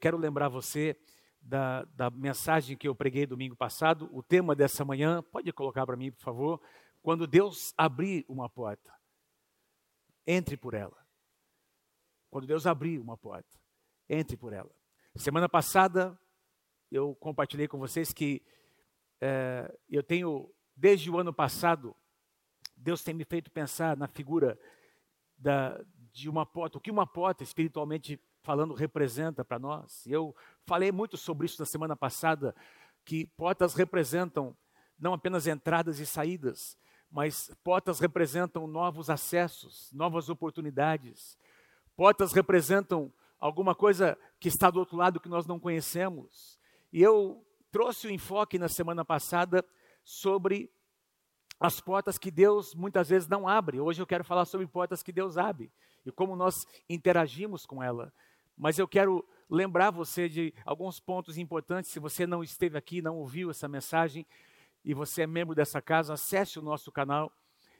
quero lembrar você da, da mensagem que eu preguei domingo passado. O tema dessa manhã, pode colocar para mim, por favor. Quando Deus abrir uma porta, entre por ela. Quando Deus abrir uma porta, entre por ela. Semana passada, eu compartilhei com vocês que é, eu tenho, desde o ano passado, Deus tem me feito pensar na figura da, de uma porta, o que uma porta, espiritualmente falando, representa para nós. Eu falei muito sobre isso na semana passada, que portas representam não apenas entradas e saídas, mas portas representam novos acessos, novas oportunidades. Portas representam alguma coisa que está do outro lado que nós não conhecemos. E eu trouxe o enfoque na semana passada sobre as portas que Deus muitas vezes não abre. Hoje eu quero falar sobre portas que Deus abre e como nós interagimos com ela. Mas eu quero lembrar você de alguns pontos importantes. Se você não esteve aqui, não ouviu essa mensagem e você é membro dessa casa, acesse o nosso canal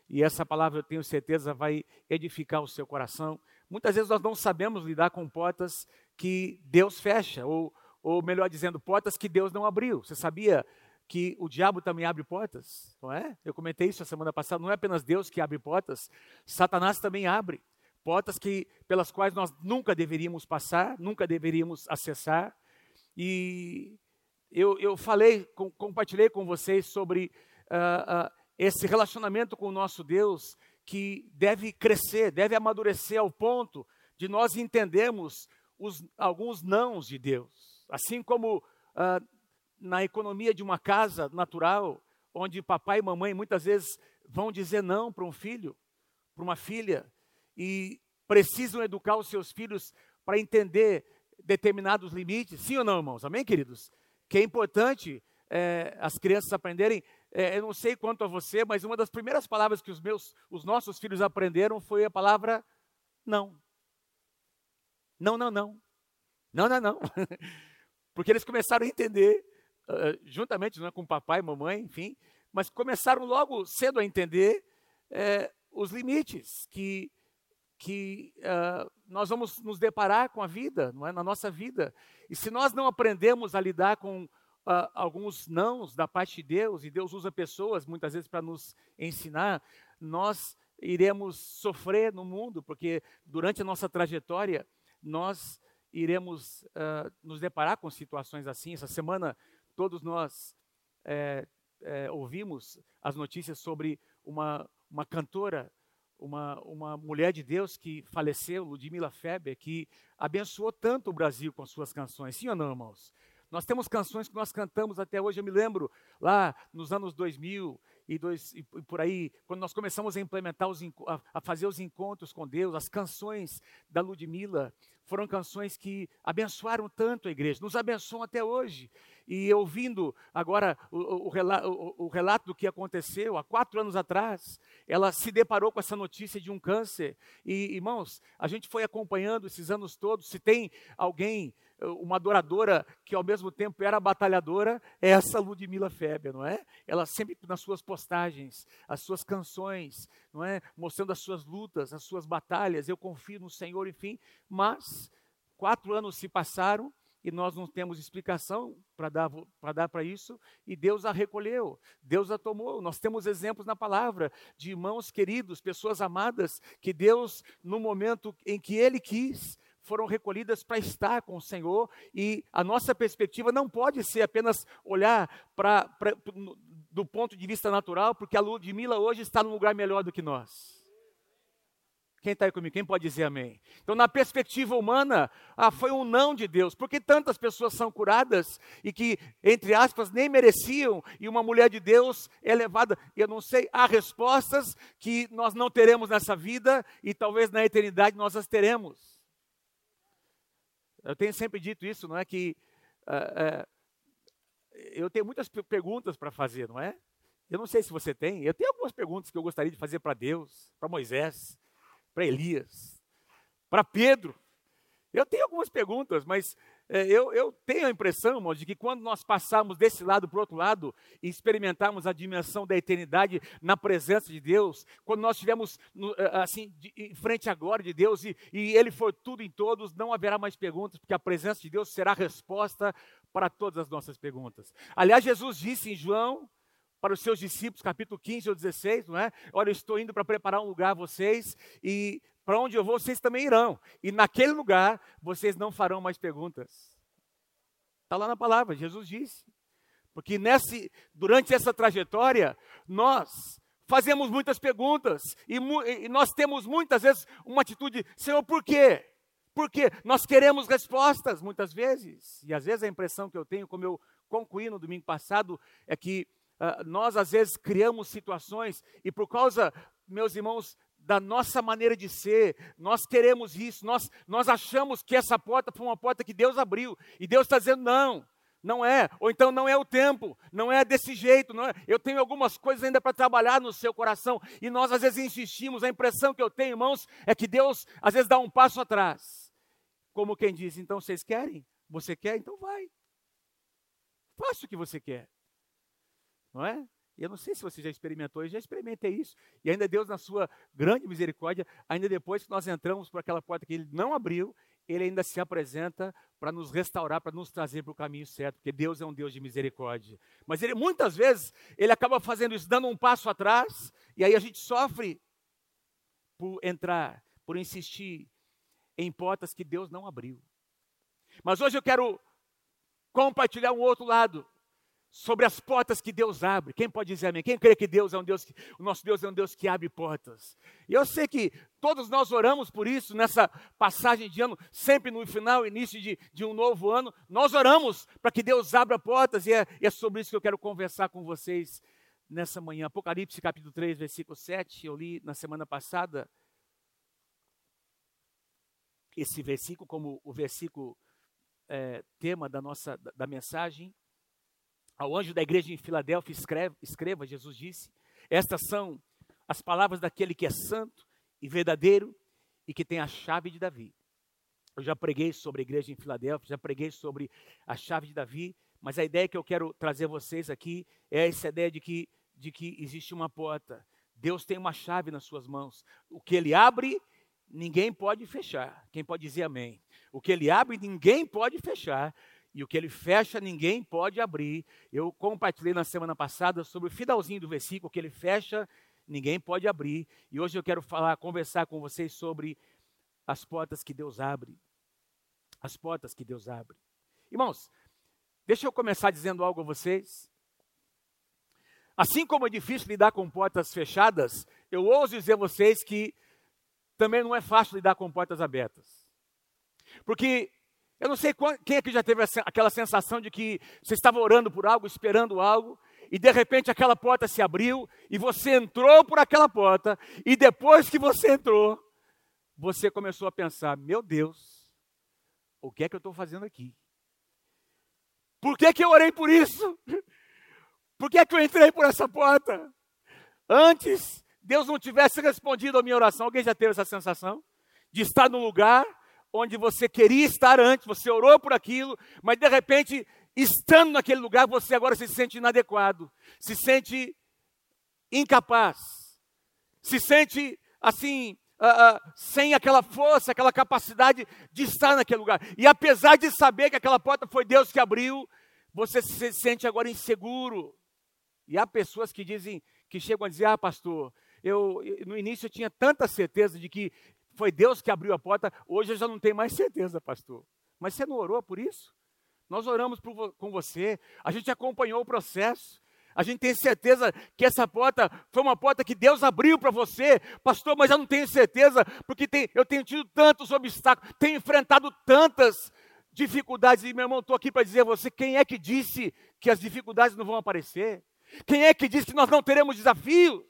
e essa palavra eu tenho certeza vai edificar o seu coração. Muitas vezes nós não sabemos lidar com portas que Deus fecha, ou, ou melhor dizendo, portas que Deus não abriu. Você sabia que o diabo também abre portas? Não é? Eu comentei isso a semana passada. Não é apenas Deus que abre portas, Satanás também abre portas que pelas quais nós nunca deveríamos passar, nunca deveríamos acessar. E eu, eu falei, com, compartilhei com vocês sobre uh, uh, esse relacionamento com o nosso Deus que deve crescer, deve amadurecer ao ponto de nós entendermos os, alguns nãos de Deus. Assim como uh, na economia de uma casa natural, onde papai e mamãe muitas vezes vão dizer não para um filho, para uma filha, e precisam educar os seus filhos para entender determinados limites. Sim ou não, irmãos? Amém, queridos? Que é importante é, as crianças aprenderem. É, eu não sei quanto a você, mas uma das primeiras palavras que os meus, os nossos filhos aprenderam foi a palavra não. Não, não, não. Não, não, não. Porque eles começaram a entender, uh, juntamente né, com papai mamãe, enfim, mas começaram logo cedo a entender uh, os limites que que uh, nós vamos nos deparar com a vida, não é? na nossa vida. E se nós não aprendemos a lidar com uh, alguns nãos da parte de Deus, e Deus usa pessoas muitas vezes para nos ensinar, nós iremos sofrer no mundo, porque durante a nossa trajetória nós iremos uh, nos deparar com situações assim. Essa semana todos nós é, é, ouvimos as notícias sobre uma, uma cantora uma, uma mulher de Deus que faleceu, Ludmila Feber, que abençoou tanto o Brasil com suas canções. Sim ou não, irmãos? Nós temos canções que nós cantamos até hoje. Eu me lembro lá nos anos 2000 e, dois, e por aí, quando nós começamos a implementar, os, a, a fazer os encontros com Deus, as canções da Ludmilla foram canções que abençoaram tanto a igreja, nos abençoam até hoje. E ouvindo agora o, o, o, o, relato do que aconteceu há quatro anos atrás, ela se deparou com essa notícia de um câncer. E, irmãos, a gente foi acompanhando esses anos todos. Se tem alguém, uma adoradora que ao mesmo tempo era batalhadora, é essa Ludmila Feber, não é? Ela sempre nas suas postagens, as suas canções, não é? Mostrando as suas lutas, as suas batalhas. Eu confio no Senhor, enfim. Mas quatro anos se passaram e nós não temos explicação para dar para dar para isso, e Deus a recolheu, Deus a tomou. Nós temos exemplos na palavra de irmãos queridos, pessoas amadas, que Deus, no momento em que Ele quis, foram recolhidas para estar com o Senhor, e a nossa perspectiva não pode ser apenas olhar para do ponto de vista natural, porque a Ludmilla hoje está num lugar melhor do que nós. Quem está aí comigo? Quem pode dizer amém? Então, na perspectiva humana, ah, foi um não de Deus. Porque tantas pessoas são curadas e que, entre aspas, nem mereciam, e uma mulher de Deus é levada. Eu não sei, há respostas que nós não teremos nessa vida e talvez na eternidade nós as teremos. Eu tenho sempre dito isso, não é? Que uh, uh, eu tenho muitas perguntas para fazer, não é? Eu não sei se você tem. Eu tenho algumas perguntas que eu gostaria de fazer para Deus, para Moisés para Elias, para Pedro. Eu tenho algumas perguntas, mas eu, eu, tenho a impressão, irmão, de que quando nós passarmos desse lado para o outro lado e experimentarmos a dimensão da eternidade na presença de Deus, quando nós estivermos é, assim, em frente à glória de Deus e, e Ele for tudo em todos, não haverá mais perguntas, porque a presença de Deus será a resposta para todas as nossas perguntas. Aliás, Jesus disse em João, para os seus discípulos, capítulo 15 ou 16, não é? Olha, eu estou indo para preparar um lugar a vocês e para onde eu vou, vocês também irão. E naquele lugar, vocês não farão mais perguntas. Está lá na palavra, Jesus disse. Porque nesse, durante essa trajetória, nós fazemos muitas perguntas e, e, nós temos muitas vezes uma atitude, Senhor, por quê? Porque nós queremos respostas muitas vezes. E às vezes a impressão que eu tenho, como eu concluí no domingo passado, é que uh, nós às vezes criamos situações e por causa, meus irmãos, da nossa maneira de ser, nós queremos isso, nós, nós achamos que essa porta foi uma porta que Deus abriu, e Deus está dizendo: não, não é, ou então não é o tempo, não é desse jeito, não é. Eu tenho algumas coisas ainda para trabalhar no seu coração, e nós às vezes insistimos, a impressão que eu tenho, irmãos, é que Deus às vezes dá um passo atrás, como quem diz: então vocês querem? Você quer? Então vai, faça o que você quer, não é? Eu não sei se você já experimentou, eu já experimentei isso. E ainda Deus, na sua grande misericórdia, ainda depois que nós entramos por aquela porta que Ele não abriu, Ele ainda se apresenta para nos restaurar, para nos trazer para o caminho certo, porque Deus é um Deus de misericórdia. Mas Ele, muitas vezes, Ele acaba fazendo isso, dando um passo atrás, e aí a gente sofre por entrar, por insistir em portas que Deus não abriu. Mas hoje eu quero compartilhar um outro lado sobre as portas que Deus abre. Quem pode dizer amém? Quem crê que Deus é um Deus, que, o nosso Deus é um Deus que abre portas? E eu sei que todos nós oramos por isso nessa passagem de ano, sempre no final, início de, de um novo ano, nós oramos para que Deus abra portas e é, e é sobre isso que eu quero conversar com vocês nessa manhã. Apocalipse capítulo 3, versículo 7, eu li na semana passada esse versículo como o versículo é, tema da nossa da, da mensagem. Ao anjo da igreja em Filadélfia, escreva, Jesus disse: Estas são as palavras daquele que é santo e verdadeiro e que tem a chave de Davi. Eu já preguei sobre a igreja em Filadélfia, já preguei sobre a chave de Davi, mas a ideia que eu quero trazer a vocês aqui é essa ideia de que, de que existe uma porta. Deus tem uma chave nas suas mãos. O que ele abre, ninguém pode fechar. Quem pode dizer amém? O que ele abre, ninguém pode fechar e o que ele fecha ninguém pode abrir. Eu compartilhei na semana passada sobre o finalzinho do versículo, que ele fecha ninguém pode abrir. E hoje eu quero falar, conversar com vocês sobre as portas que Deus abre. As portas que Deus abre. Irmãos, deixa eu começar dizendo algo a vocês. Assim como é difícil lidar com portas fechadas, eu ouso dizer a vocês que também não é fácil lidar com portas abertas. Porque eu não sei quem aqui já teve aquela sensação de que você estava orando por algo, esperando algo, e de repente aquela porta se abriu e você entrou por aquela porta, e depois que você entrou, você começou a pensar: meu Deus, o que é que eu estou fazendo aqui? Por que, que eu orei por isso? Por que, é que eu entrei por essa porta? Antes, Deus não tivesse respondido a minha oração. Alguém já teve essa sensação? De estar no lugar onde você queria estar antes, você orou por aquilo, mas de repente, estando naquele lugar, você agora se sente inadequado, se sente incapaz, se sente assim, uh, uh, sem aquela força, aquela capacidade de estar naquele lugar. E apesar de saber que aquela porta foi Deus que abriu, você se sente agora inseguro. E há pessoas que dizem, que chegam a dizer, ah, pastor, eu, no início eu tinha tanta certeza de que foi Deus que abriu a porta. Hoje eu já não tenho mais certeza, pastor. Mas você não orou por isso? Nós oramos por, com você, a gente acompanhou o processo. A gente tem certeza que essa porta foi uma porta que Deus abriu para você, pastor, mas eu não tenho certeza, porque tem, eu tenho tido tantos obstáculos, tenho enfrentado tantas dificuldades. E meu irmão, estou aqui para dizer a você: quem é que disse que as dificuldades não vão aparecer? Quem é que disse que nós não teremos desafios?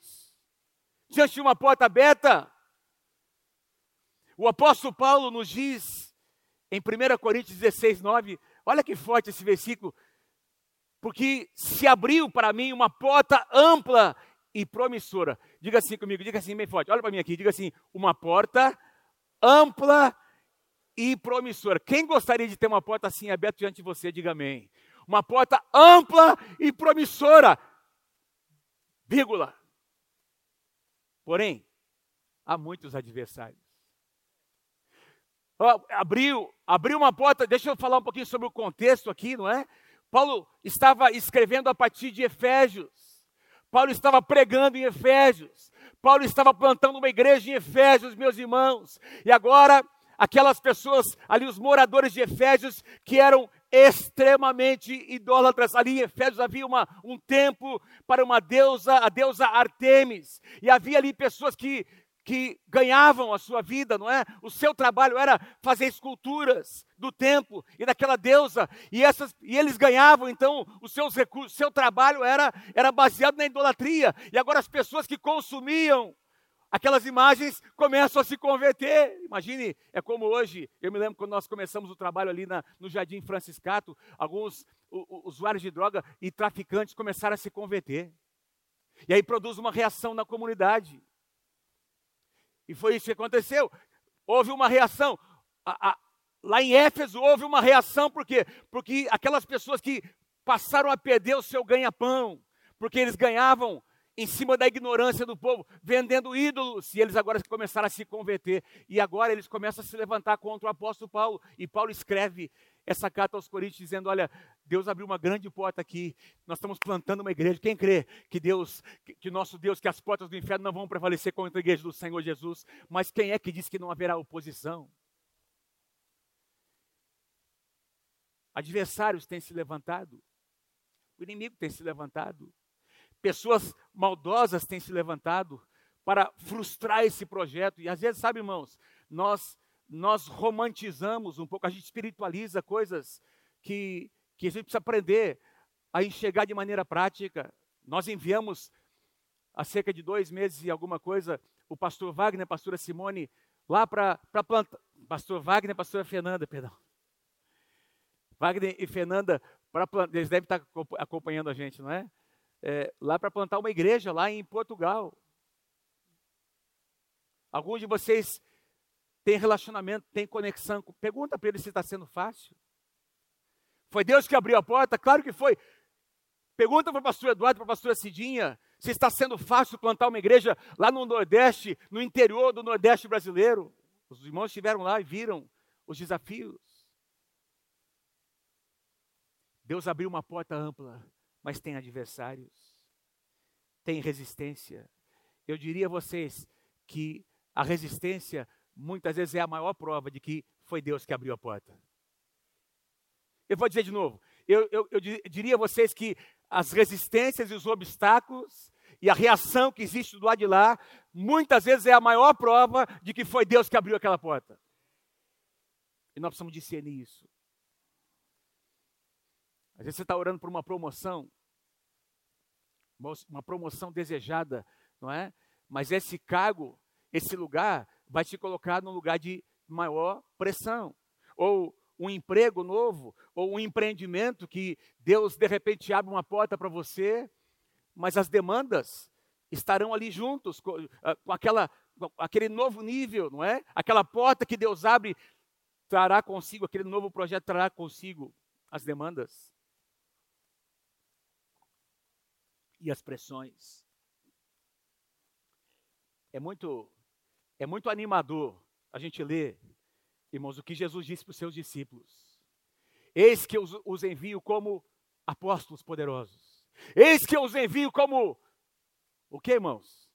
Diante de uma porta aberta, o apóstolo Paulo nos diz em 1 Coríntios 16, 9, olha que forte esse versículo, porque se abriu para mim uma porta ampla e promissora. Diga assim comigo, diga assim bem forte, olha para mim aqui, diga assim, uma porta ampla e promissora. Quem gostaria de ter uma porta assim aberta diante de você, diga amém. Uma porta ampla e promissora. Vírgula. Porém, há muitos adversários. Abriu, abriu uma porta, deixa eu falar um pouquinho sobre o contexto aqui, não é? Paulo estava escrevendo a partir de Efésios. Paulo estava pregando em Efésios. Paulo estava plantando uma igreja em Efésios, meus irmãos. E agora, aquelas pessoas ali, os moradores de Efésios, que eram extremamente idólatras. Ali em Efésios havia uma, um templo para uma deusa, a deusa Artemis. E havia ali pessoas que que ganhavam a sua vida, não é? O seu trabalho era fazer esculturas do templo e daquela deusa, e, essas, e eles ganhavam, então, os seus recursos, seu trabalho era, era baseado na idolatria, e agora as pessoas que consumiam aquelas imagens começam a se converter. Imagine, é como hoje, eu me lembro quando nós começamos o trabalho ali na, no Jardim Franciscato, alguns usuários de droga e traficantes começaram a se converter. E aí produz uma reação na comunidade. E foi isso que aconteceu. Houve uma reação. A, a, lá em Éfeso houve uma reação, por quê? Porque aquelas pessoas que passaram a perder o seu ganha-pão, porque eles ganhavam em cima da ignorância do povo, vendendo ídolos, e eles agora começaram a se converter, e agora eles começam a se levantar contra o apóstolo Paulo, e Paulo escreve essa carta aos Coríntios dizendo: Olha, Deus abriu uma grande porta aqui, nós estamos plantando uma igreja. Quem crê que Deus, que, que nosso Deus, que as portas do inferno não vão prevalecer contra a igreja do Senhor Jesus, mas quem é que diz que não haverá oposição? Adversários têm se levantado, o inimigo tem se levantado, pessoas maldosas têm se levantado para frustrar esse projeto. E às vezes, sabe, irmãos, nós nós romantizamos um pouco, a gente espiritualiza coisas que, que a gente precisa aprender a enxergar de maneira prática. Nós enviamos há cerca de dois meses e alguma coisa o pastor Wagner, a pastora Simone, lá para plantar. Pastor Wagner, pastora Fernanda, perdão. Wagner e Fernanda, pra, eles devem estar acompanhando a gente, não é? é lá para plantar uma igreja lá em Portugal. Alguns de vocês tem relacionamento, tem conexão. Pergunta para ele se está sendo fácil. Foi Deus que abriu a porta? Claro que foi. Pergunta para o pastor Eduardo, para a pastora Cidinha, se está sendo fácil plantar uma igreja lá no Nordeste, no interior do Nordeste brasileiro. Os irmãos estiveram lá e viram os desafios. Deus abriu uma porta ampla, mas tem adversários, tem resistência. Eu diria a vocês que a resistência muitas vezes é a maior prova de que foi Deus que abriu a porta. Eu vou dizer de novo, eu, eu, eu diria a vocês que as resistências e os obstáculos e a reação que existe do lado de lá, muitas vezes é a maior prova de que foi Deus que abriu aquela porta. E nós precisamos discernir isso. Às vezes você está orando por uma promoção, uma promoção desejada, não é? Mas esse cargo, esse lugar, vai te colocar num lugar de maior pressão. Ou um emprego novo, ou um empreendimento que Deus de repente abre uma porta para você, mas as demandas estarão ali juntos com, ah, com aquela com aquele novo nível, não é? Aquela porta que Deus abre trará consigo aquele novo projeto trará consigo as demandas e as pressões. É muito é muito animador a gente ler, irmãos, o que Jesus disse para os seus discípulos. Eis que eu os envio como apóstolos poderosos. Eis que eu os envio como o que, irmãos?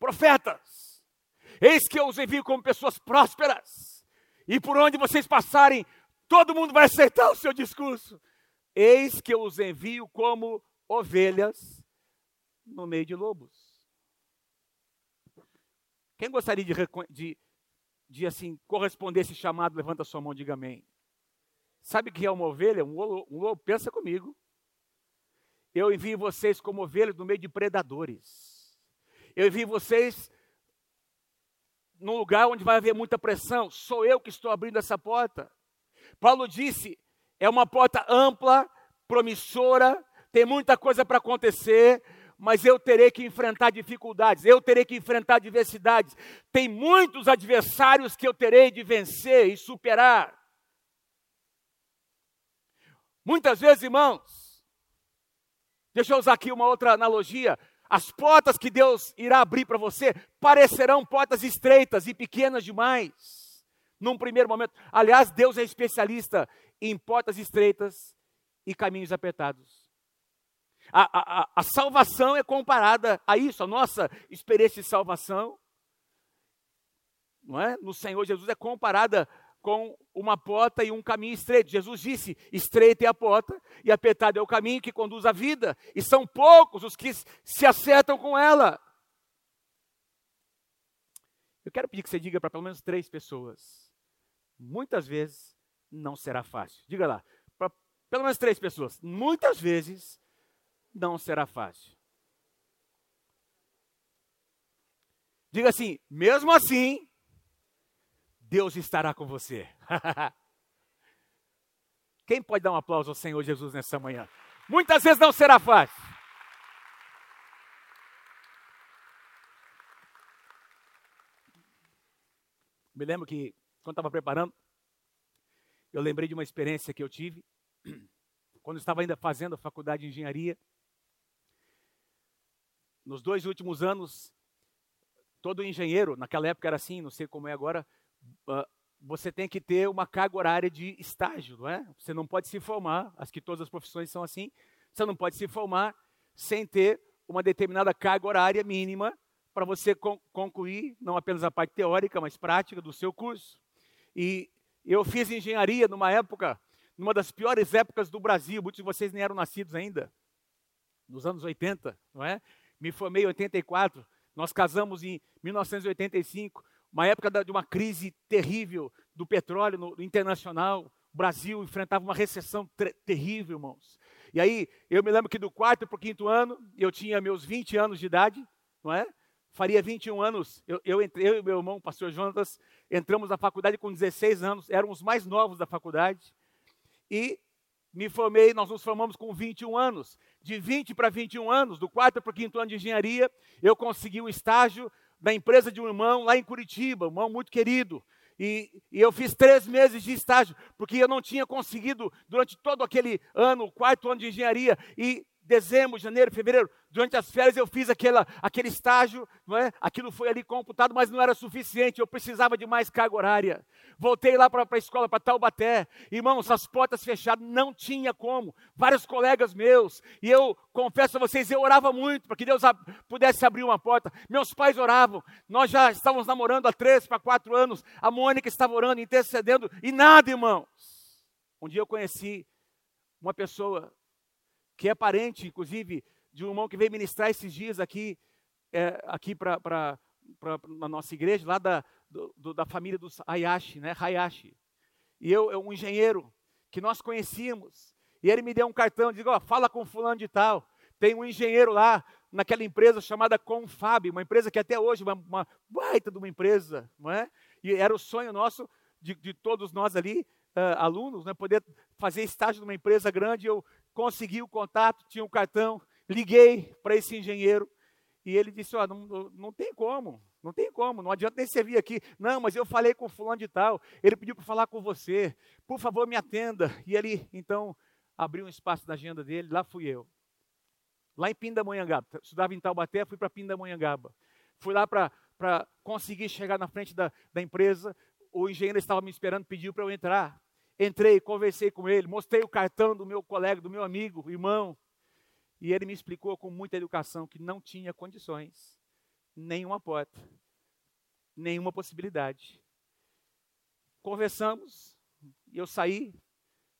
Profetas. Eis que eu os envio como pessoas prósperas. E por onde vocês passarem, todo mundo vai aceitar o seu discurso. Eis que eu os envio como ovelhas no meio de lobos. Quem gostaria de, de, de assim, corresponder a esse chamado? Levanta sua mão, diga amém. Sabe o que é uma ovelha? Um lobo, um lobo, pensa comigo. Eu envio vocês como ovelhas no meio de predadores. Eu envio vocês num lugar onde vai haver muita pressão. Sou eu que estou abrindo essa porta. Paulo disse: é uma porta ampla, promissora, tem muita coisa para acontecer, mas eu terei que enfrentar dificuldades, eu terei que enfrentar adversidades. Tem muitos adversários que eu terei de vencer e superar. Muitas vezes, irmãos, deixa eu usar aqui uma outra analogia. As portas que Deus irá abrir para você parecerão portas estreitas e pequenas demais, num primeiro momento. Aliás, Deus é especialista em portas estreitas e caminhos apertados. A, a, a, salvação é comparada a isso, a nossa experiência de salvação, não é? no Senhor Jesus é comparada com uma porta e um caminho estreito. Jesus disse: estreita é a porta e apertado é o caminho que conduz à vida, e são poucos os que se acertam com ela. Eu quero pedir que você diga para pelo menos três pessoas. Muitas vezes não será fácil. Diga lá, para pelo menos três pessoas. Muitas vezes não será fácil. Diga assim: mesmo assim, Deus estará com você. Quem pode dar um aplauso ao Senhor Jesus nessa manhã? Muitas vezes não será fácil. Me lembro que, quando estava preparando, eu lembrei de uma experiência que eu tive, quando estava ainda fazendo a faculdade de engenharia. Nos dois últimos anos, todo engenheiro, naquela época era assim, não sei como é agora, uh, você tem que ter uma carga horária de estágio, não é? Você não pode se formar, acho que todas as profissões são assim, você não pode se formar sem ter uma determinada carga horária mínima para você con concluir não apenas a parte teórica, mas prática do seu curso. E eu fiz engenharia numa época, numa das piores épocas do Brasil, muitos de vocês nem eram nascidos ainda, nos anos 80, não é? Me formei em 84, nós casamos em 1985, uma época de uma crise terrível do petróleo no, internacional. O Brasil enfrentava uma recessão terrível, irmãos. E aí, eu me lembro que do quarto para o quinto ano, eu tinha meus 20 anos de idade, não é? Faria 21 anos, eu, eu, entrei, eu e meu irmão, o pastor Jonas, entramos na faculdade com 16 anos, éramos os mais novos da faculdade. E me formei, nós nos formamos com 21 anos. De 20 para 21 anos, do quarto para o quinto ano de engenharia, eu consegui um estágio da empresa de um irmão lá em Curitiba, um irmão muito querido. E, e, eu fiz três meses de estágio, porque eu não tinha conseguido, durante todo aquele ano, quarto ano de engenharia, e dezembro, janeiro, fevereiro, durante as férias eu fiz aquela, aquele estágio, não é? aquilo foi ali computado, mas não era suficiente, eu precisava de mais carga horária. Voltei lá para a escola, para Taubaté, irmãos, as portas fechadas, não tinha como. Vários colegas meus, e eu confesso a vocês, eu orava muito para que Deus pudesse abrir uma porta. Meus pais oravam, nós já estávamos namorando há três para quatro anos, a Mônica estava orando, intercedendo, e nada, irmãos. Um dia eu conheci uma pessoa que é parente, inclusive, de um irmão que veio ministrar esses dias aqui, é, aqui para na nossa igreja, lá da, do, da família dos Hayashi, né? Hayashi. E eu, é um engenheiro que nós conhecíamos. E ele me deu um cartão, diz, ó, fala com fulano de tal. Tem um engenheiro lá naquela empresa chamada Confab, uma empresa que até hoje uma, uma baita de uma empresa, não é? E era o sonho nosso de, de todos nós ali, uh, alunos, né, poder fazer estágio numa empresa grande. Eu consegui o contato, tinha um cartão, liguei para esse engenheiro e ele disse: oh, não, não tem como, não tem como, não adianta nem você vir aqui. Não, mas eu falei com o fulano de tal, ele pediu para falar com você, por favor me atenda. E ele então abriu um espaço na agenda dele, lá fui eu. Lá em Pindamonhangaba, estudava em Taubaté, fui para Pindamonhangaba. Fui lá para conseguir chegar na frente da, da empresa, o engenheiro estava me esperando, pediu para eu entrar. Entrei, conversei com ele, mostrei o cartão do meu colega, do meu amigo, irmão. E ele me explicou com muita educação que não tinha condições, nenhuma porta, nenhuma possibilidade. Conversamos, e eu saí,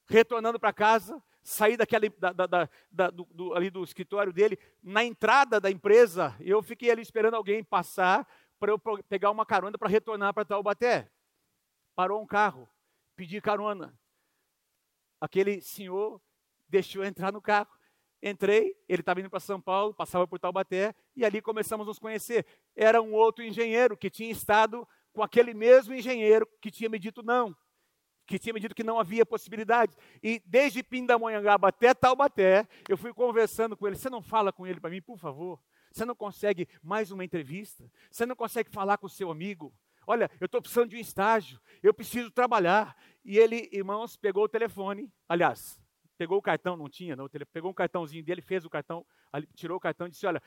retornando para casa, saí daquela, da, da, da, do, do, ali do escritório dele, na entrada da empresa, eu fiquei ali esperando alguém passar para eu pegar uma carona para retornar para Taubaté. Parou um carro pedir carona. Aquele senhor deixou eu entrar no carro. Entrei, ele estava indo para São Paulo, passava por Taubaté, e ali começamos a nos conhecer. Era um outro engenheiro que tinha estado com aquele mesmo engenheiro que tinha me dito não, que tinha me dito que não havia possibilidade. E desde Pindamonhangaba até Taubaté, eu fui conversando com ele. Você não fala com ele para mim, por favor? Você não consegue mais uma entrevista? Você não consegue falar com o seu amigo? Olha, eu estou precisando de um estágio, eu preciso trabalhar. E ele, irmãos, pegou o telefone, aliás, pegou o cartão, não tinha, não, pegou um cartãozinho dele, fez o cartão, tirou o cartão e disse: Olha,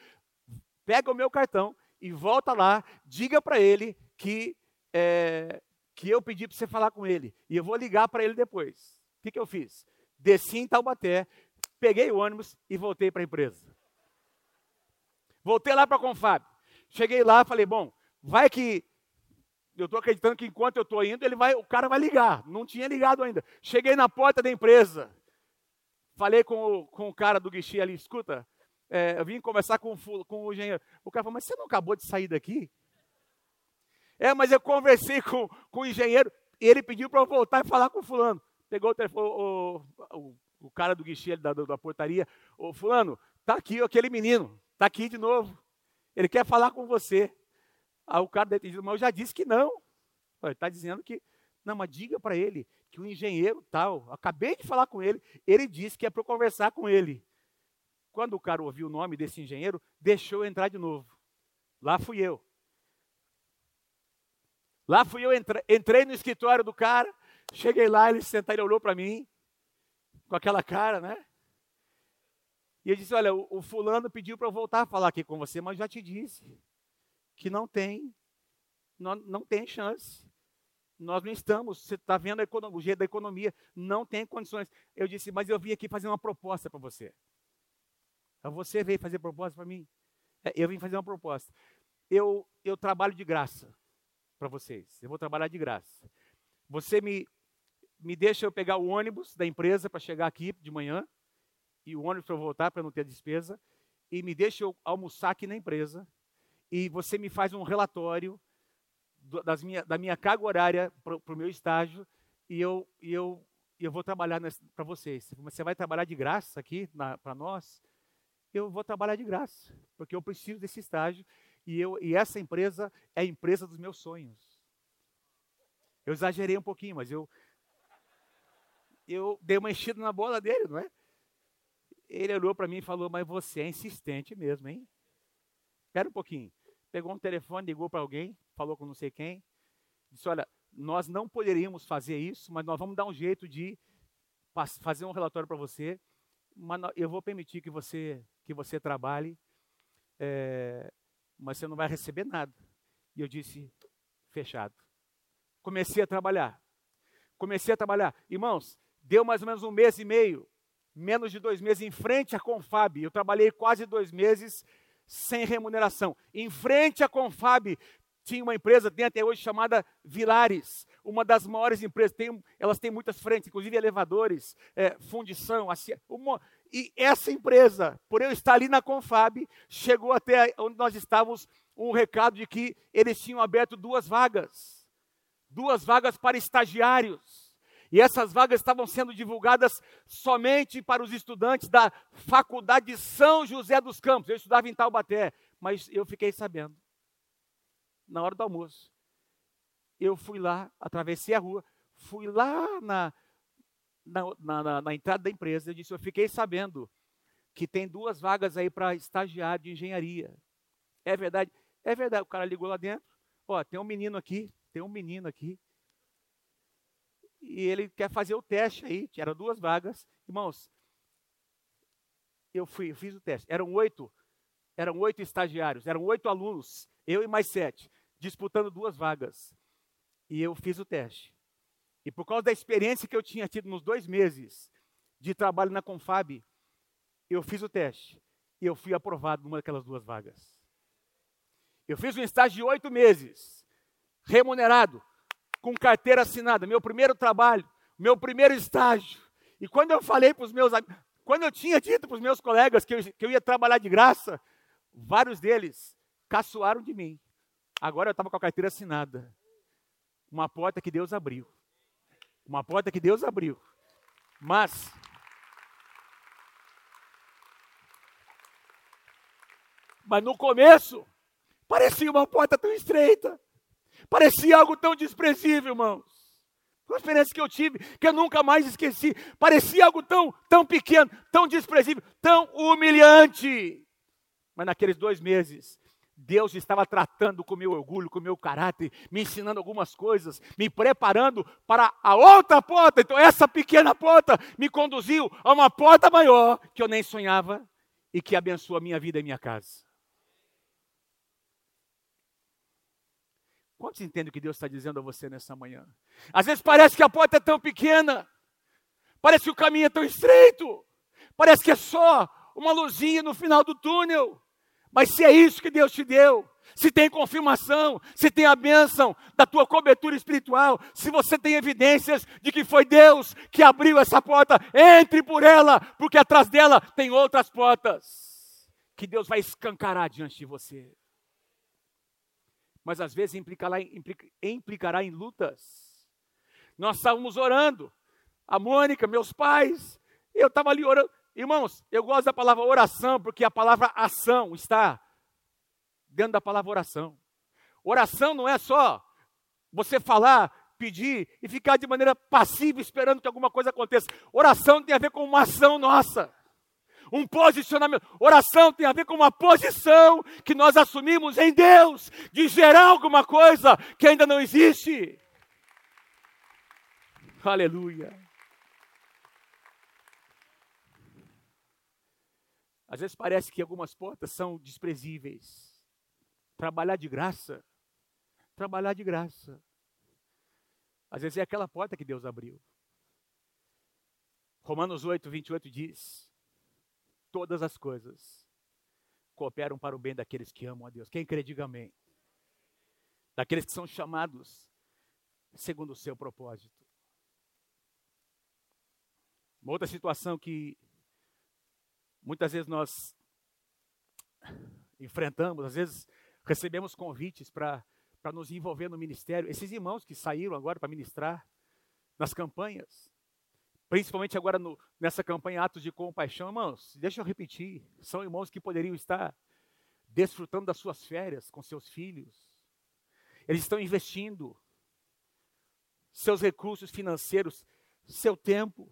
pega o meu cartão e volta lá, diga para ele que, é, que eu pedi para você falar com ele. E eu vou ligar para ele depois. O que, que eu fiz? Desci em Taubaté, peguei o ônibus e voltei para a empresa. Voltei lá para a Confab. Cheguei lá, falei, bom, vai que eu estou acreditando que enquanto eu estou indo, ele vai, o cara vai ligar. Não tinha ligado ainda. Cheguei na porta da empresa. Falei com o, com o cara do guichê ali, escuta, é, eu vim conversar com, com o engenheiro. O cara falou, mas você não acabou de sair daqui? É, mas eu conversei com, com o engenheiro e ele pediu para eu voltar e falar com o fulano. Pegou o telefone, o, o, o cara do guichê da, da portaria, o fulano, tá aqui aquele menino, tá aqui de novo. Ele quer falar com você. Aí o cara disse, mas eu já disse que não. Ele está dizendo que, não, mas diga para ele que o engenheiro tal, acabei de falar com ele, ele disse que é para conversar com ele. Quando o cara ouviu o nome desse engenheiro, deixou eu entrar de novo. Lá fui eu. Lá fui eu, entrei no escritório do cara, cheguei lá, ele sentou, ele olhou para mim, com aquela cara, né? E ele disse: Olha, o, o fulano pediu para eu voltar a falar aqui com você, mas já te disse que não tem, não, não tem chance. Nós não estamos, você está vendo a economia, o jeito da economia, não tem condições. Eu disse, mas eu vim aqui fazer uma proposta para você. Então você veio fazer proposta para mim? É, eu vim fazer uma proposta. Eu, eu trabalho de graça para vocês. Eu vou trabalhar de graça. Você me, me deixa eu pegar o ônibus da empresa para chegar aqui de manhã, e o ônibus para voltar para não ter despesa, e me deixa eu almoçar aqui na empresa, e você me faz um relatório das minha, da minha carga horária para o meu estágio, e eu, e eu, eu vou trabalhar para vocês. Você vai trabalhar de graça aqui para nós? eu vou trabalhar de graça, porque eu preciso desse estágio e, eu, e essa empresa é a empresa dos meus sonhos. Eu exagerei um pouquinho, mas eu, eu dei uma enchida na bola dele, não é? Ele olhou para mim e falou: Mas você é insistente mesmo, hein? Espera um pouquinho. Pegou um telefone, ligou para alguém, falou com não sei quem, disse: Olha, nós não poderíamos fazer isso, mas nós vamos dar um jeito de fazer um relatório para você, mas eu vou permitir que você que você trabalhe, é, mas você não vai receber nada. E eu disse, fechado. Comecei a trabalhar. Comecei a trabalhar. Irmãos, deu mais ou menos um mês e meio, menos de dois meses, em frente à Confab. Eu trabalhei quase dois meses sem remuneração. Em frente à Confab, tinha uma empresa, tem até hoje, chamada Vilares, uma das maiores empresas, tem, elas têm muitas frentes, inclusive elevadores, é, fundição, assim, uma, e essa empresa, por eu estar ali na Confab, chegou até onde nós estávamos um recado de que eles tinham aberto duas vagas. Duas vagas para estagiários. E essas vagas estavam sendo divulgadas somente para os estudantes da Faculdade de São José dos Campos. Eu estudava em Taubaté, mas eu fiquei sabendo. Na hora do almoço. Eu fui lá, atravessei a rua, fui lá na, na, na, na, entrada da empresa, eu disse: Eu fiquei sabendo que tem duas vagas aí para estagiário de engenharia. É verdade? É verdade. O cara ligou lá dentro: Ó, tem um menino aqui, tem um menino aqui. E ele quer fazer o teste aí. Eram duas vagas. Irmãos, eu fui, eu fiz o teste. Eram oito, eram oito estagiários, eram oito alunos, eu e mais sete, disputando duas vagas. E eu fiz o teste. E por causa da experiência que eu tinha tido nos dois meses de trabalho na Confab, eu fiz o teste e eu fui aprovado numa daquelas duas vagas. Eu fiz um estágio de oito meses, remunerado, com carteira assinada, meu primeiro trabalho, meu primeiro estágio. E quando eu falei para os meus quando eu tinha dito para os meus colegas que eu, que eu ia trabalhar de graça, vários deles caçoaram de mim. Agora eu estava com a carteira assinada. Uma porta que Deus abriu. Uma porta que Deus abriu. Mas Mas no começo parecia uma porta tão estreita. Parecia algo tão desprezível, irmãos. Uma experiência que eu tive, que eu nunca mais esqueci. Parecia algo tão, tão pequeno, tão desprezível, tão humilhante. Mas naqueles dois meses, Deus estava tratando com meu orgulho, com meu caráter, me ensinando algumas coisas, me preparando para a outra porta. Então, essa pequena porta me conduziu a uma porta maior que eu nem sonhava e que abençoa a minha vida e minha casa. Quantos entendem o que Deus está dizendo a você nessa manhã? Às vezes parece que a porta é tão pequena, parece que o caminho é tão estreito, parece que é só uma luzinha no final do túnel. Mas se é isso que Deus te deu, se tem confirmação, se tem a bênção da tua cobertura espiritual, se você tem evidências de que foi Deus que abriu essa porta, entre por ela, porque atrás dela tem outras portas que Deus vai escancarar diante de você mas às vezes implicará, implica, implicará em lutas. Nós estávamos orando, a Mônica, meus pais, eu estava ali orando. Irmãos, eu gosto da palavra oração, porque a palavra ação está dentro da palavra oração. Oração não é só você falar, pedir e ficar de maneira passiva esperando que alguma coisa aconteça. Oração tem a ver com uma ação nossa um posicionamento. Oração tem a ver com uma posição que nós assumimos em Deus, de gerar alguma coisa que ainda não existe. Aleluia. Às vezes parece que algumas portas são desprezíveis. Trabalhar de graça. Trabalhar de graça. Às vezes é aquela porta que Deus abriu. Romanos 8, 28 diz: todas as coisas cooperam para o bem daqueles que amam a Deus. Quem crê, diga amém. Daqueles que são chamados segundo o seu propósito. Uma outra situação que muitas vezes nós enfrentamos, às vezes recebemos convites para nos envolver no ministério. Esses irmãos que saíram agora para ministrar nas campanhas, Principalmente agora no, nessa campanha Atos de Compaixão, irmãos, deixa eu repetir, são irmãos que poderiam estar desfrutando das suas férias com seus filhos. Eles estão investindo seus recursos financeiros, seu tempo.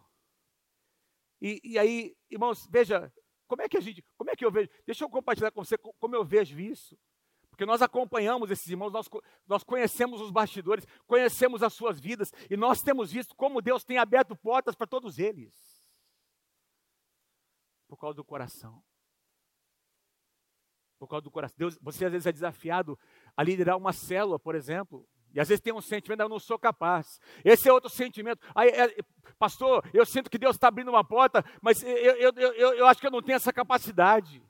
E, e aí, irmãos, veja, como é que a gente, como é que eu vejo? Deixa eu compartilhar com você como eu vejo isso. Porque nós acompanhamos esses irmãos, nós, nós conhecemos os bastidores, conhecemos as suas vidas, e nós temos visto como Deus tem aberto portas para todos eles. Por causa do coração. Por causa do coração. Deus, você às vezes é desafiado a liderar uma célula, por exemplo. E às vezes tem um sentimento, eu não sou capaz. Esse é outro sentimento. Aí, é, pastor, eu sinto que Deus está abrindo uma porta, mas eu, eu, eu, eu acho que eu não tenho essa capacidade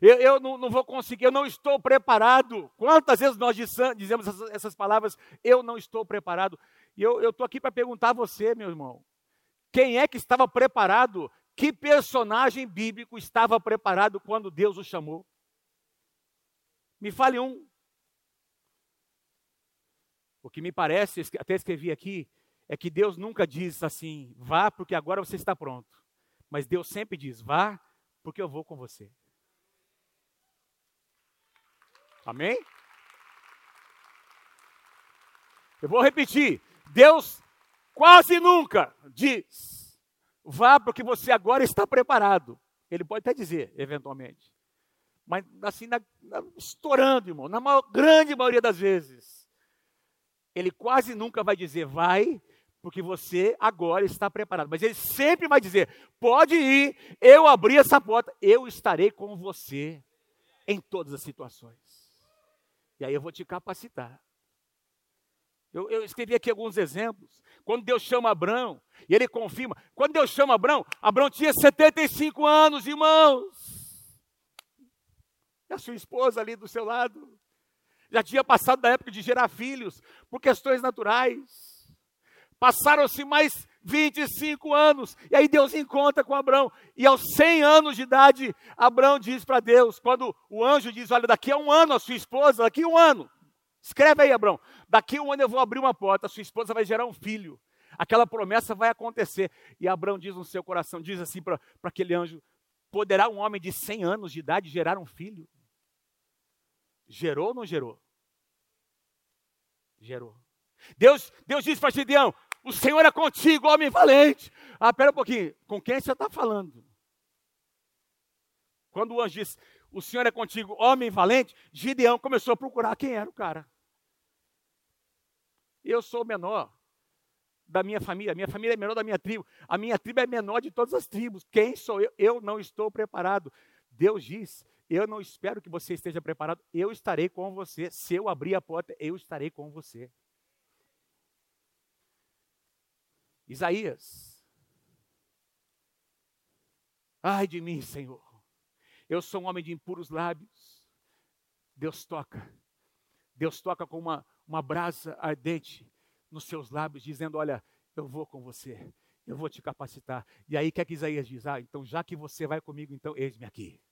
eu, eu não, não, vou conseguir, eu não estou preparado. Quantas vezes nós dizemos essas, essas palavras, eu não estou preparado? E eu estou aqui para perguntar a você, meu irmão, quem é que estava preparado? Que personagem bíblico estava preparado quando Deus o chamou? Me fale um. O que me parece, até escrevi aqui, é que Deus nunca diz assim, vá porque agora você está pronto. Mas Deus sempre diz, vá porque eu vou com você. Amém? Eu vou repetir. Deus quase nunca diz: vá porque você agora está preparado. Ele pode até dizer, eventualmente. Mas assim, na, na, estourando, irmão, na maior, grande maioria das vezes. Ele quase nunca vai dizer, vai, porque você agora está preparado. Mas ele sempre vai dizer: pode ir, eu abri essa porta, eu estarei com você em todas as situações. E aí eu vou te capacitar. Eu, eu, escrevi aqui alguns exemplos. Quando Deus chama Abraão, e ele confirma. Quando Deus chama Abraão, Abraão tinha 75 anos, irmãos. E a sua esposa ali do seu lado. Já tinha passado da época de gerar filhos, por questões naturais. Passaram-se mais 25 anos. E aí Deus encontra com Abraão. E aos 100 anos de idade, Abraão diz para Deus, quando o anjo diz: Olha, daqui a um ano a sua esposa, daqui a um ano. Escreve aí, Abraão. Daqui a um ano eu vou abrir uma porta, a sua esposa vai gerar um filho. Aquela promessa vai acontecer. E Abraão diz no seu coração: diz assim para aquele anjo: Poderá um homem de 100 anos de idade gerar um filho? Gerou ou não gerou? Gerou. Deus, Deus diz para Gideão: o Senhor é contigo, homem valente. Ah, pera um pouquinho, com quem você está falando? Quando o anjo disse, o Senhor é contigo, homem valente, Gideão começou a procurar quem era o cara. Eu sou o menor da minha família, a minha família é menor da minha tribo, a minha tribo é menor de todas as tribos. Quem sou eu? Eu não estou preparado. Deus diz: Eu não espero que você esteja preparado, eu estarei com você. Se eu abrir a porta, eu estarei com você. Isaías. Ai de mim, Senhor. Eu sou um homem de impuros lábios. Deus toca. Deus toca com uma, uma brasa ardente nos seus lábios, dizendo: Olha, eu vou com você, eu vou te capacitar. E aí, o que é que Isaías diz? Ah, então já que você vai comigo, então eis-me aqui.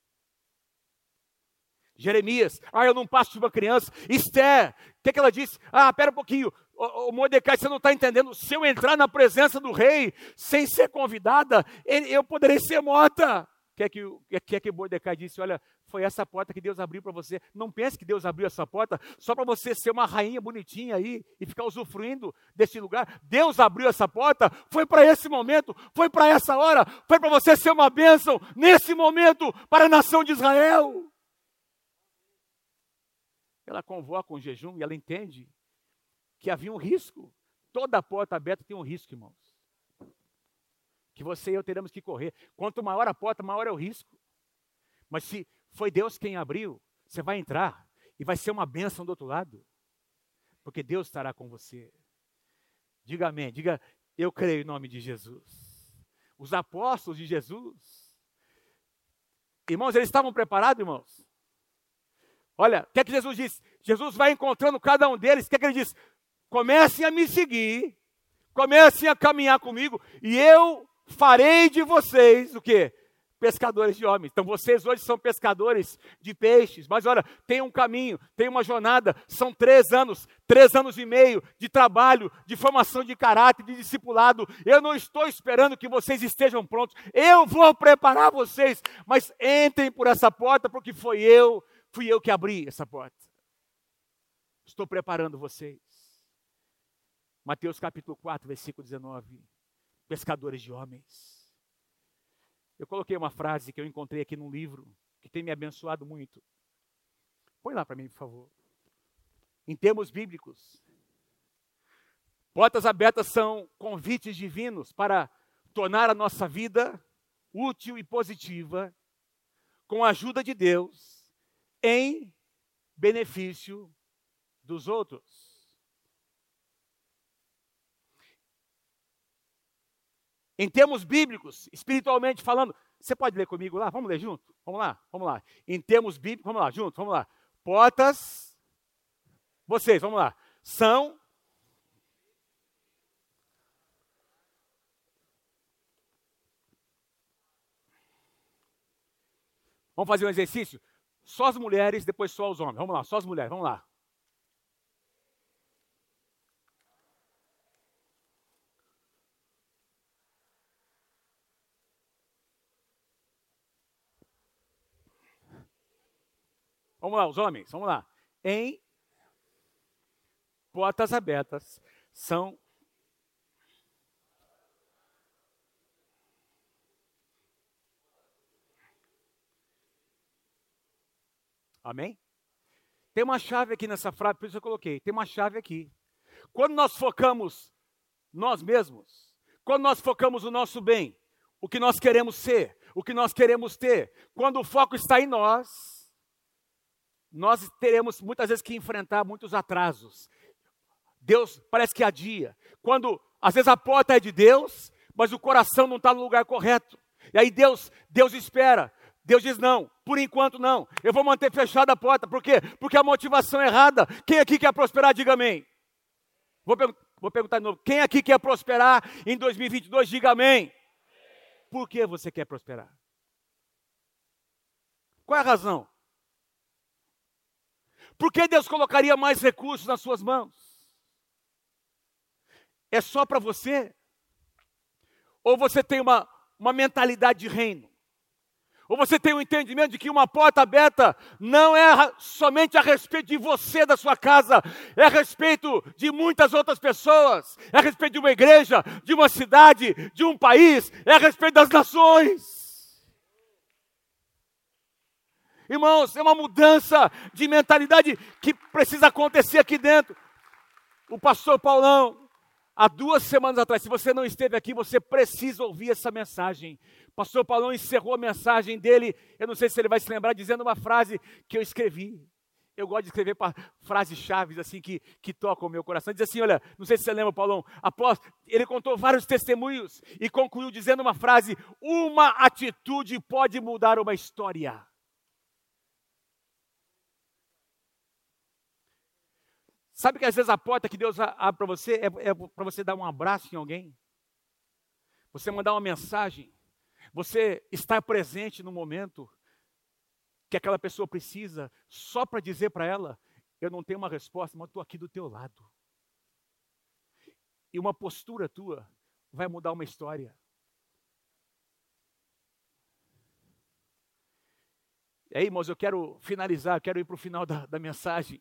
Jeremias, ah, eu não passo de uma criança. Esther, o que, é que ela disse? Ah, pera um pouquinho, o, Mordecai, você não está entendendo. Se eu entrar na presença do rei sem ser convidada, eu poderei ser morta. O que é que, que, é que Mordecai disse? Olha, foi essa porta que Deus abriu para você. Não pense que Deus abriu essa porta só para você ser uma rainha bonitinha aí e ficar usufruindo desse lugar. Deus abriu essa porta, foi para esse momento, foi para essa hora, foi para você ser uma bênção nesse momento para a nação de Israel. Ela convoca um jejum e ela entende que havia um risco. Toda porta aberta tem um risco, irmãos. Que você e eu teremos que correr. Quanto maior a porta, maior é o risco. Mas se foi Deus quem abriu. Você vai entrar e vai ser uma bênção do outro lado. Porque Deus estará com você. Diga amém. Diga, eu creio em nome de Jesus. Os apóstolos de Jesus. Irmãos, eles estavam preparados, irmãos? Olha, o que é que Jesus disse? Jesus vai encontrando cada um deles. O que é que ele diz? Comecem a me seguir. Comecem a caminhar comigo. E eu farei de vocês o quê? pescadores de homens. Então vocês hoje são pescadores de peixes, mas olha, tem um caminho, tem uma jornada, são três anos, três anos e meio de trabalho, de formação de caráter, de discipulado. Eu não estou esperando que vocês estejam prontos, eu vou preparar vocês, mas entrem por essa porta, porque foi eu, fui eu que abri essa porta. Estou preparando vocês. Mateus capítulo 4, versículo 19. Pescadores de homens. Eu coloquei uma frase que eu encontrei aqui num livro que tem me abençoado muito. Põe lá para mim, por favor. Em termos bíblicos, portas abertas são convites divinos para tornar a nossa vida útil e positiva, com a ajuda de Deus, em benefício dos outros. Em termos bíblicos, espiritualmente falando, você pode ler comigo lá? Vamos ler junto? Vamos lá, vamos lá. Em termos bíblicos, vamos lá, junto, vamos lá. Portas, vocês, vamos lá. São Vamos fazer um exercício? Só as mulheres, depois só os homens. Vamos lá, só as mulheres, vamos lá. Vamos lá, os homens, vamos lá. Em portas abertas são Amém? Tem uma chave aqui nessa frase, por isso eu coloquei. Tem uma chave aqui. Quando nós focamos nós mesmos, quando nós focamos o nosso bem, o que nós queremos ser, o que nós queremos ter, quando o foco está em nós, nós teremos muitas vezes que enfrentar muitos atrasos. Deus parece que adia. Quando às vezes a porta é de Deus, mas o coração não está no lugar correto. E aí Deus, Deus espera. Deus diz não, por enquanto não. Eu vou manter fechada a porta. Por quê? Porque a motivação é errada. Quem aqui quer prosperar, diga amém. Vou, vou perguntar de novo. Quem aqui quer prosperar em 2022, diga amém. Por que você quer prosperar? Qual é a razão? Por que Deus colocaria mais recursos nas suas mãos? É só para você? Ou você tem uma, uma mentalidade de reino? Ou você tem o um entendimento de que uma porta aberta não é somente a respeito de você, da sua casa, é a respeito de muitas outras pessoas, é a respeito de uma igreja, de uma cidade, de um país, é a respeito das nações. Irmãos, é uma mudança de mentalidade que precisa acontecer aqui dentro. O pastor Paulão, há duas semanas atrás, se você não esteve aqui, você precisa ouvir essa mensagem. Pastor Paulão encerrou a mensagem dele, eu não sei se ele vai se lembrar, dizendo uma frase que eu escrevi. Eu gosto de escrever frases chaves assim que, que tocam o meu coração. Diz assim: olha, não sei se você lembra, Paulão, após ele contou vários testemunhos e concluiu dizendo uma frase: uma atitude pode mudar uma história. Sabe que às vezes a porta que Deus abre para você é, é para você dar um abraço em alguém? Você mandar uma mensagem? Você estar presente no momento que aquela pessoa precisa, só para dizer para ela: eu não tenho uma resposta, mas estou aqui do teu lado. E uma postura tua vai mudar uma história. E aí, irmãos, eu quero finalizar, quero ir para o final da, da mensagem.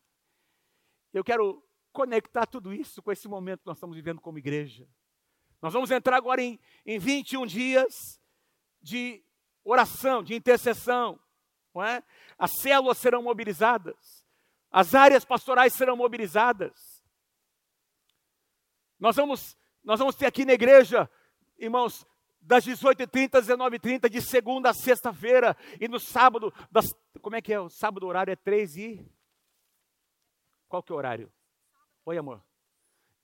Eu quero conectar tudo isso com esse momento que nós estamos vivendo como igreja. Nós vamos entrar agora em, em 21 dias de oração, de intercessão. Não é? As células serão mobilizadas, as áreas pastorais serão mobilizadas. Nós vamos, nós vamos ter aqui na igreja, irmãos, das 18h30 às 19h30, de segunda a sexta-feira, e no sábado, das, como é que é? O sábado horário é 3 e qual que é o horário? Oi, amor.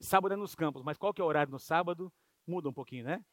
Sábado é nos campos, mas qual que é o horário no sábado? Muda um pouquinho, né?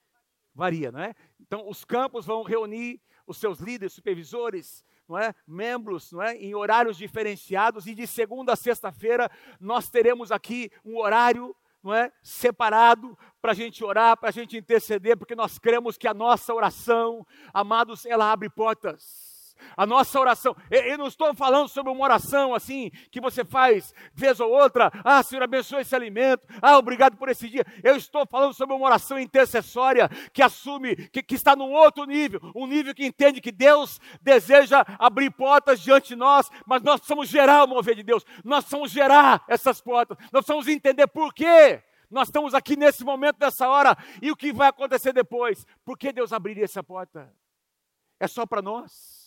Varia, não é? Então, os campos vão reunir os seus líderes, supervisores, não é? membros, não é? em horários diferenciados, e de segunda a sexta-feira nós teremos aqui um horário não é? separado para a gente orar, para a gente interceder, porque nós cremos que a nossa oração, amados, ela abre portas. A nossa oração, eu não estou falando sobre uma oração assim, que você faz vez ou outra, ah, Senhor, abençoe esse alimento, ah, obrigado por esse dia. Eu estou falando sobre uma oração intercessória, que assume, que, que está num outro nível, um nível que entende que Deus deseja abrir portas diante de nós, mas nós precisamos gerar o mover de Deus, nós precisamos gerar essas portas, nós precisamos entender por quê. Nós estamos aqui nesse momento, nessa hora, e o que vai acontecer depois? Por que Deus abriria essa porta? É só para nós?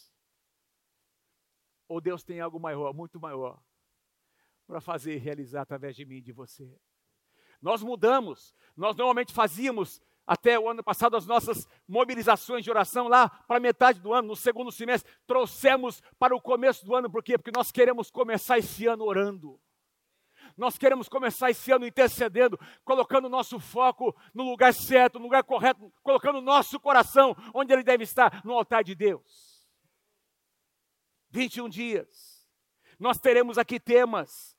Ou Deus tem algo maior, muito maior, para fazer e realizar através de mim e de você? Nós mudamos. Nós normalmente fazíamos até o ano passado as nossas mobilizações de oração lá para metade do ano, no segundo semestre, trouxemos para o começo do ano, por quê? Porque nós queremos começar esse ano orando. Nós queremos começar esse ano intercedendo, colocando o nosso foco no lugar certo, no lugar correto, colocando o nosso coração onde ele deve estar, no altar de Deus. 21 dias. Nós teremos aqui temas,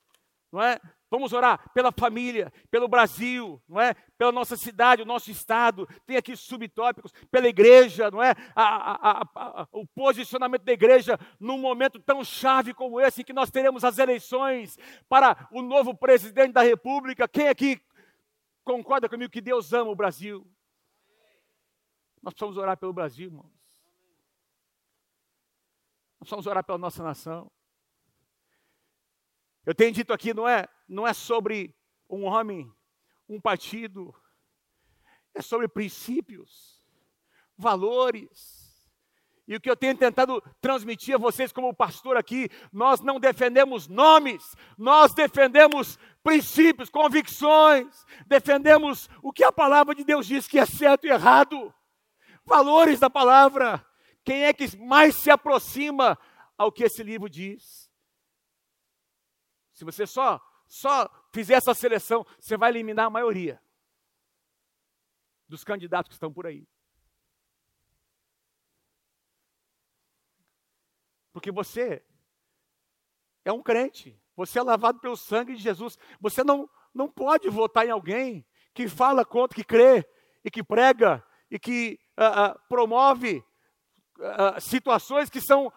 não é? Vamos orar pela família, pelo Brasil, não é? Pela nossa cidade, o nosso estado. Tem aqui subtópicos pela igreja, não é? A, a, a, o posicionamento da igreja num momento tão chave como esse, em que nós teremos as eleições para o novo presidente da República. Quem aqui concorda comigo que Deus ama o Brasil? Nós precisamos orar pelo Brasil, irmão. Nós vamos orar pela nossa nação. Eu tenho dito aqui, não é, não é sobre um homem, um partido, é sobre princípios, valores. E o que eu tenho tentado transmitir a vocês como pastor aqui, nós não defendemos nomes, nós defendemos princípios, convicções, defendemos o que a palavra de Deus diz que é certo e errado, valores da palavra. Quem é que mais se aproxima ao que esse livro diz? Se você só só fizer essa seleção, você vai eliminar a maioria dos candidatos que estão por aí. Porque você é um crente, você é lavado pelo sangue de Jesus. Você não, não pode votar em alguém que fala contra, que crê e que prega e que uh, uh, promove uh, situações que são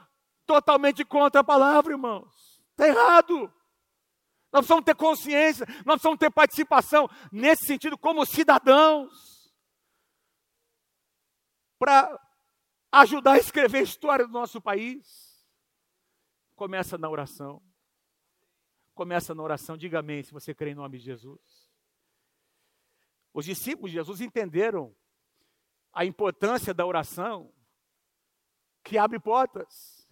totalmente contra a palavra, irmãos. Está errado. Nós precisamos ter consciência, nós precisamos ter participação nesse sentido, como cidadãos, para ajudar a escrever a história do nosso país? Começa na oração. Começa na oração. Diga amém se você crê em nome de Jesus. Os discípulos de Jesus entenderam a importância da oração que abre portas.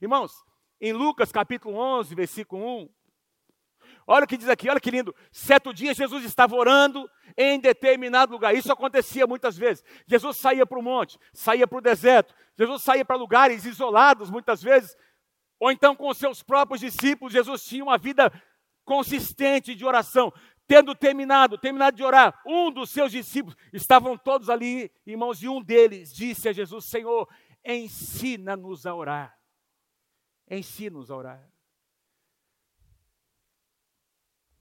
Irmãos, em Lucas capítulo 11, versículo 1, olha o que diz aqui, olha que lindo. Certo dia Jesus estava orando em determinado lugar. Isso acontecia muitas vezes. Jesus saía para o monte, saía para o deserto, Jesus saía para lugares isolados muitas vezes, ou então com seus próprios discípulos. Jesus tinha uma vida consistente de oração. Tendo terminado, terminado de orar, um dos seus discípulos, estavam todos ali, irmãos, e um deles disse a Jesus: Senhor, ensina-nos a orar. Ensina-nos a orar.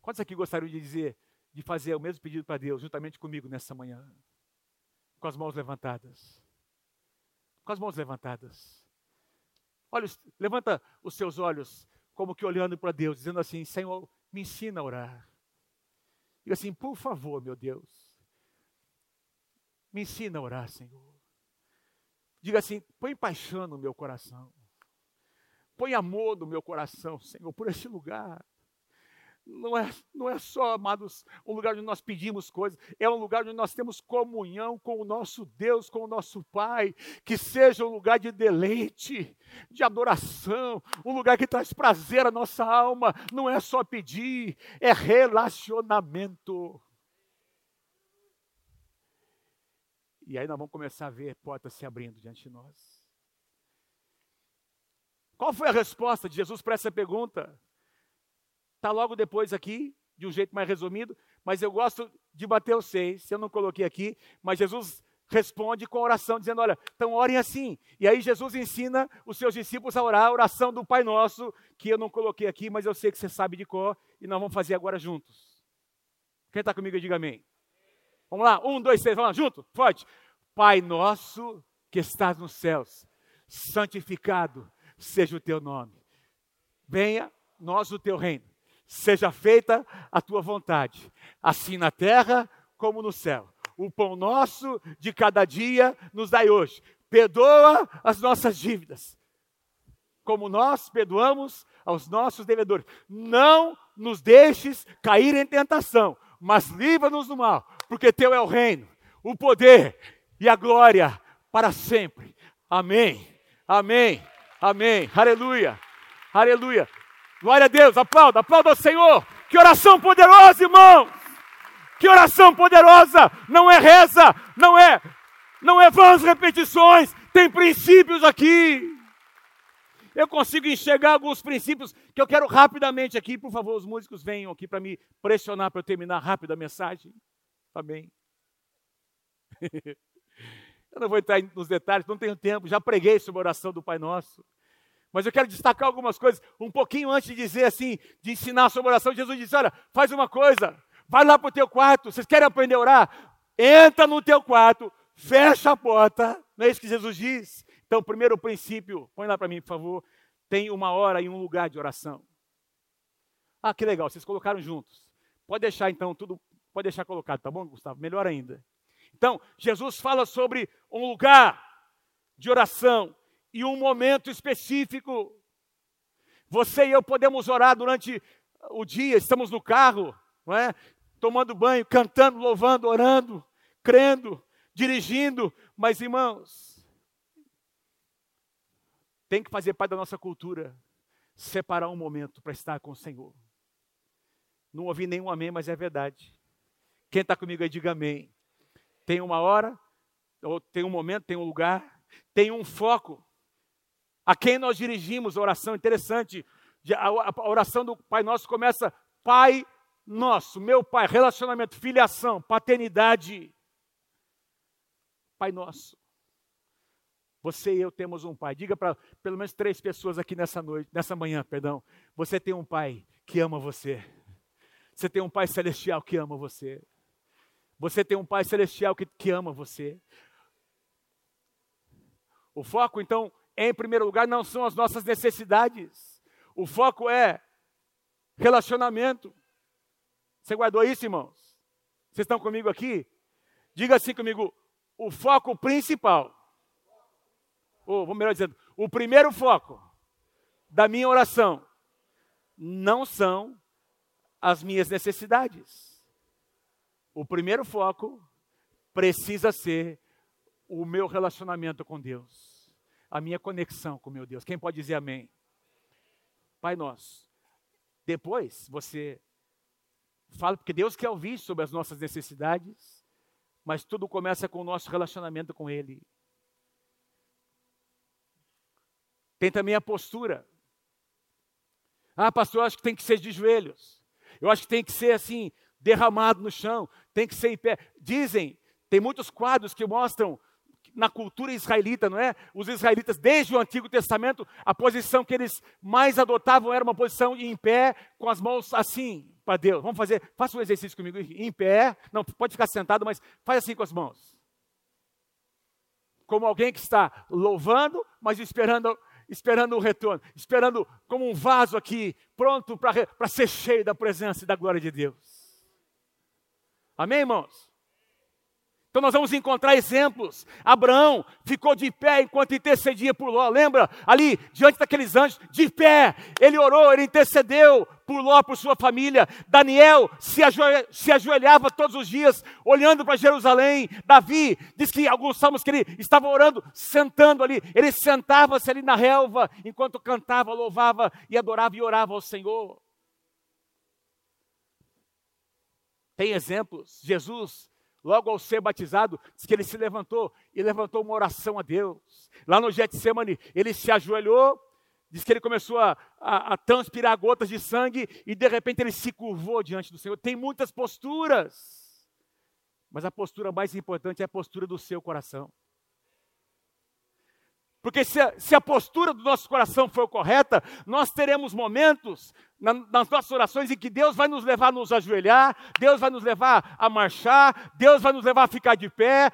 Quantos aqui gostariam de dizer, de fazer o mesmo pedido para Deus, juntamente comigo nessa manhã? Com as mãos levantadas. Com as mãos levantadas. Olha, levanta os seus olhos, como que olhando para Deus, dizendo assim: Senhor, me ensina a orar. E assim, por favor, meu Deus, me ensina a orar, Senhor. Diga assim: põe paixão no meu coração. Põe amor no meu coração, Senhor, por esse lugar. Não é, não é só, amados, um lugar onde nós pedimos coisas, é um lugar onde nós temos comunhão com o nosso Deus, com o nosso Pai, que seja um lugar de deleite, de adoração, um lugar que traz prazer à nossa alma, não é só pedir, é relacionamento. E aí nós vamos começar a ver portas se abrindo diante de nós. Qual foi a resposta de Jesus para essa pergunta? Está logo depois aqui, de um jeito mais resumido, mas eu gosto de Mateus 6, se eu não coloquei aqui, mas Jesus responde com oração, dizendo: Olha, então orem assim. E aí Jesus ensina os seus discípulos a orar a oração do Pai Nosso, que eu não coloquei aqui, mas eu sei que você sabe de cor, e nós vamos fazer agora juntos. Quem está comigo, diga amém. Vamos lá, um, dois, três, vamos lá, junto, forte. Pai nosso que estás nos céus, santificado seja o teu nome. Venha nós o teu reino. Seja feita a tua vontade, assim na terra como no céu. O pão nosso de cada dia nos dai hoje. Perdoa as nossas dívidas, como nós perdoamos aos nossos devedores. Não nos deixes cair em tentação, mas livra-nos do mal, porque teu é o reino, o poder e a glória para sempre. Amém. Amém. Amém. Aleluia. Aleluia. Glória a Deus. Aplauda, aplauda ao Senhor. Que oração poderosa, irmão. Que oração poderosa. Não é reza, não é não é vãs repetições, tem princípios aqui. Eu consigo enxergar alguns princípios que eu quero rapidamente aqui. Por favor, os músicos venham aqui para me pressionar para eu terminar rápido a mensagem. Amém. Eu não vou entrar nos detalhes, não tenho tempo, já preguei sobre a oração do Pai Nosso. Mas eu quero destacar algumas coisas. Um pouquinho antes de dizer assim, de ensinar sobre a oração, Jesus disse: Olha, faz uma coisa, vai lá para o teu quarto. Vocês querem aprender a orar? Entra no teu quarto, fecha a porta. Não é isso que Jesus diz? Então, primeiro princípio, põe lá para mim, por favor. Tem uma hora e um lugar de oração. Ah, que legal, vocês colocaram juntos. Pode deixar então tudo, pode deixar colocado, tá bom, Gustavo? Melhor ainda. Então, Jesus fala sobre um lugar de oração e um momento específico. Você e eu podemos orar durante o dia, estamos no carro, não é? tomando banho, cantando, louvando, orando, crendo, dirigindo, mas irmãos, tem que fazer parte da nossa cultura separar um momento para estar com o Senhor. Não ouvi nenhum amém, mas é verdade. Quem está comigo aí, diga amém. Tem uma hora, ou tem um momento, tem um lugar, tem um foco. A quem nós dirigimos a oração, interessante, a oração do Pai Nosso começa, Pai Nosso, meu Pai, relacionamento, filiação, paternidade. Pai Nosso. Você e eu temos um pai. Diga para pelo menos três pessoas aqui nessa noite, nessa manhã, perdão. Você tem um pai que ama você. Você tem um pai celestial que ama você. Você tem um Pai Celestial que, que ama você. O foco, então, em primeiro lugar, não são as nossas necessidades. O foco é relacionamento. Você guardou isso, irmãos? Vocês estão comigo aqui? Diga assim comigo: o foco principal ou vou melhor dizendo, o primeiro foco da minha oração não são as minhas necessidades. O primeiro foco precisa ser o meu relacionamento com Deus, a minha conexão com meu Deus. Quem pode dizer amém? Pai nosso. Depois você fala, porque Deus quer ouvir sobre as nossas necessidades, mas tudo começa com o nosso relacionamento com Ele. Tem também a postura. Ah, pastor, eu acho que tem que ser de joelhos. Eu acho que tem que ser assim, derramado no chão, tem que ser em pé. Dizem, tem muitos quadros que mostram na cultura israelita, não é? Os israelitas, desde o Antigo Testamento, a posição que eles mais adotavam era uma posição em pé, com as mãos assim para Deus. Vamos fazer, faça um exercício comigo em pé. Não, pode ficar sentado, mas faz assim com as mãos. Como alguém que está louvando, mas esperando esperando o retorno, esperando como um vaso aqui, pronto para ser cheio da presença e da glória de Deus. Amém, irmãos? Então nós vamos encontrar exemplos. Abraão ficou de pé enquanto intercedia por Ló. Lembra? Ali, diante daqueles anjos, de pé. Ele orou, ele intercedeu por Ló, por sua família. Daniel se, ajoelhava, se ajoelhava todos os dias, olhando para Jerusalém. Davi diz que alguns salmos que ele estava orando, sentando ali. Ele sentava-se ali na relva, enquanto cantava, louvava e adorava e orava ao Senhor. Tem exemplos. Jesus logo ao ser batizado, diz que ele se levantou e levantou uma oração a Deus. Lá no Getsemane, ele se ajoelhou, diz que ele começou a, a, a, transpirar gotas de sangue e de repente ele se curvou diante do Senhor. Tem muitas posturas, mas a postura mais importante é a postura do seu coração. Porque se a, se a, postura do nosso coração for correta, nós teremos momentos na, nas nossas orações em que Deus vai nos levar a nos ajoelhar, Deus vai nos levar a marchar, Deus vai nos levar a ficar de pé.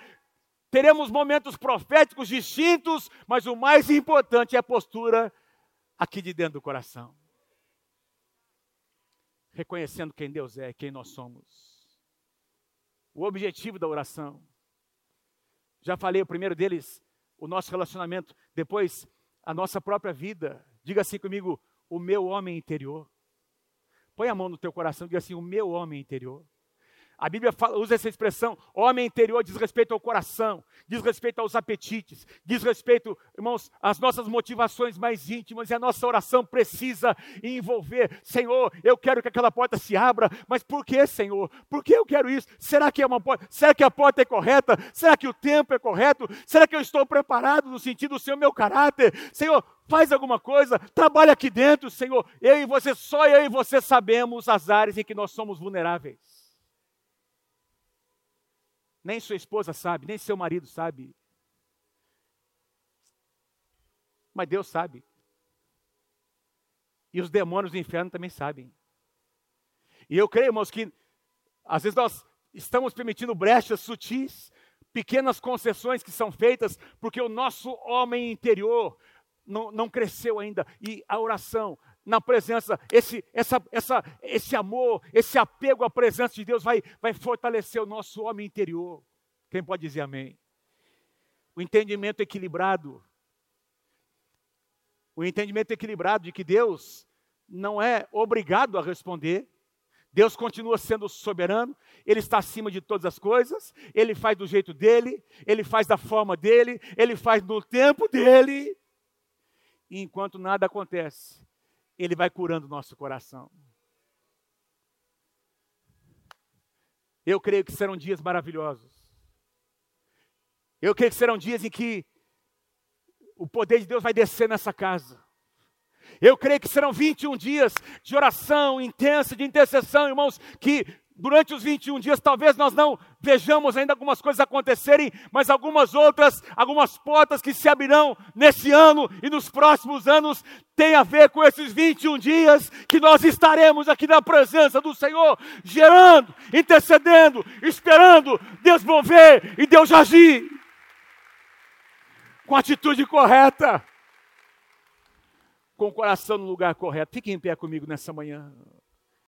Teremos momentos proféticos distintos, mas o mais importante é a postura aqui de dentro do coração. Reconhecendo quem Deus é, quem nós somos. O objetivo da oração. Já falei, o primeiro deles o nosso relacionamento, depois a nossa própria vida. Diga assim comigo, o meu homem interior. Põe a mão no teu coração e diga assim, o meu homem interior. A Bíblia fala, usa essa expressão, homem interior diz respeito ao coração, diz respeito aos apetites, diz respeito, irmãos, às nossas motivações mais íntimas e a nossa oração precisa envolver, Senhor, eu quero que aquela porta se abra, mas por que, Senhor? Por que eu quero isso? Será que é uma porta? Será que a porta é correta? Será que o tempo é correto? Será que eu estou preparado no sentido do seu meu caráter? Senhor, faz alguma coisa, trabalha aqui dentro, Senhor. Eu e você, só eu e você sabemos as áreas em que nós somos vulneráveis. Nem sua esposa sabe, nem seu marido sabe. Mas Deus sabe. E os demônios do inferno também sabem. E eu creio, irmãos, que às vezes nós estamos permitindo brechas sutis, pequenas concessões que são feitas, porque o nosso homem interior não, não cresceu ainda. E a oração, na presença, esse, essa, essa, esse amor, esse apego à presença de Deus vai, vai fortalecer o nosso homem interior. Quem pode dizer amém? O entendimento equilibrado. O entendimento equilibrado de que Deus não é obrigado a responder. Deus continua sendo soberano, Ele está acima de todas as coisas, Ele faz do jeito dele, Ele faz da forma dele, Ele faz no tempo dele. E enquanto nada acontece, ele vai curando o nosso coração. Eu creio que serão dias maravilhosos. Eu creio que serão dias em que o poder de Deus vai descer nessa casa. Eu creio que serão 21 dias de oração intensa, de intercessão, irmãos, que durante os 21 dias, talvez nós não vejamos ainda algumas coisas acontecerem, mas algumas outras, algumas portas que se abrirão nesse ano e nos próximos anos, tem a ver com esses 21 dias que nós estaremos aqui na presença do Senhor, gerando, intercedendo, esperando Deus mover e Deus agir com a atitude correta, com o coração no lugar correto. Fique em pé comigo nessa manhã.